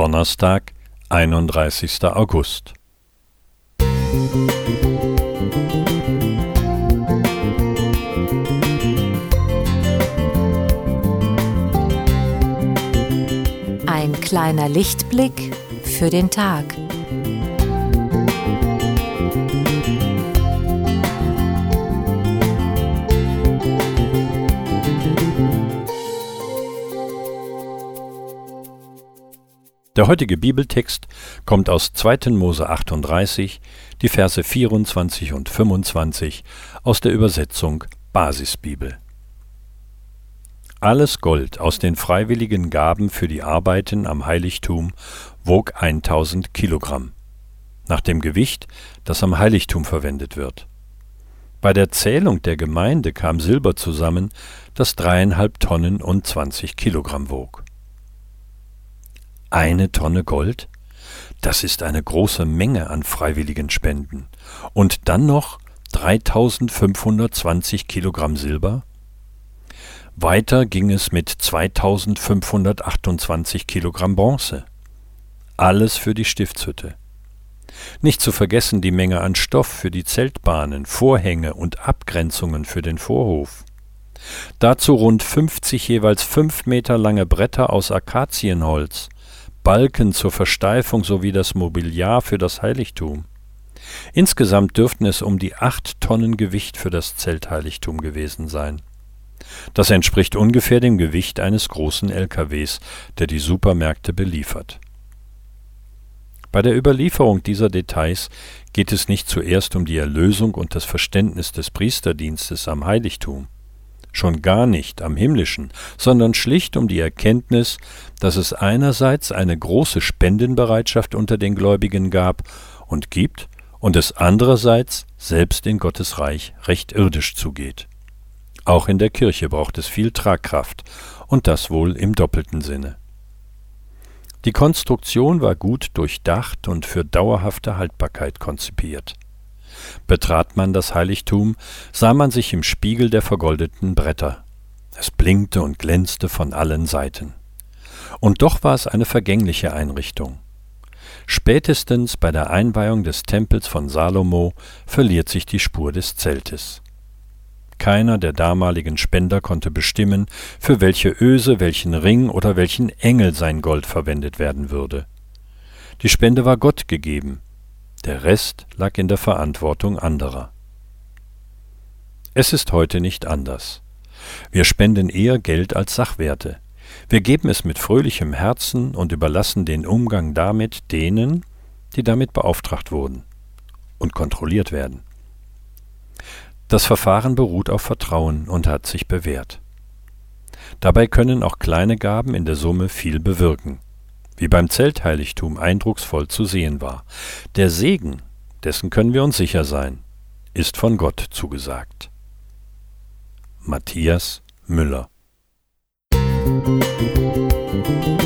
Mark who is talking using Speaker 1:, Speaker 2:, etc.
Speaker 1: Donnerstag, 31. August.
Speaker 2: Ein kleiner Lichtblick für den Tag.
Speaker 1: Der heutige Bibeltext kommt aus 2. Mose 38, die Verse 24 und 25 aus der Übersetzung Basisbibel. Alles Gold aus den freiwilligen Gaben für die Arbeiten am Heiligtum wog 1000 Kilogramm, nach dem Gewicht, das am Heiligtum verwendet wird. Bei der Zählung der Gemeinde kam Silber zusammen, das dreieinhalb Tonnen und 20 Kilogramm wog. Eine Tonne Gold? Das ist eine große Menge an freiwilligen Spenden. Und dann noch 3520 Kilogramm Silber? Weiter ging es mit 2528 Kilogramm Bronze. Alles für die Stiftshütte. Nicht zu vergessen die Menge an Stoff für die Zeltbahnen, Vorhänge und Abgrenzungen für den Vorhof. Dazu rund 50 jeweils fünf Meter lange Bretter aus Akazienholz, Balken zur Versteifung sowie das Mobiliar für das Heiligtum. Insgesamt dürften es um die acht Tonnen Gewicht für das Zeltheiligtum gewesen sein. Das entspricht ungefähr dem Gewicht eines großen LKWs, der die Supermärkte beliefert. Bei der Überlieferung dieser Details geht es nicht zuerst um die Erlösung und das Verständnis des Priesterdienstes am Heiligtum schon gar nicht am himmlischen, sondern schlicht um die Erkenntnis, dass es einerseits eine große Spendenbereitschaft unter den Gläubigen gab und gibt, und es andererseits selbst in Gottes Reich recht irdisch zugeht. Auch in der Kirche braucht es viel Tragkraft, und das wohl im doppelten Sinne. Die Konstruktion war gut durchdacht und für dauerhafte Haltbarkeit konzipiert. Betrat man das Heiligtum, sah man sich im Spiegel der vergoldeten Bretter. Es blinkte und glänzte von allen Seiten. Und doch war es eine vergängliche Einrichtung. Spätestens bei der Einweihung des Tempels von Salomo verliert sich die Spur des Zeltes. Keiner der damaligen Spender konnte bestimmen, für welche Öse, welchen Ring oder welchen Engel sein Gold verwendet werden würde. Die Spende war Gott gegeben, der Rest lag in der Verantwortung anderer. Es ist heute nicht anders. Wir spenden eher Geld als Sachwerte. Wir geben es mit fröhlichem Herzen und überlassen den Umgang damit denen, die damit beauftragt wurden und kontrolliert werden. Das Verfahren beruht auf Vertrauen und hat sich bewährt. Dabei können auch kleine Gaben in der Summe viel bewirken wie beim Zeltheiligtum eindrucksvoll zu sehen war. Der Segen, dessen können wir uns sicher sein, ist von Gott zugesagt. Matthias Müller Musik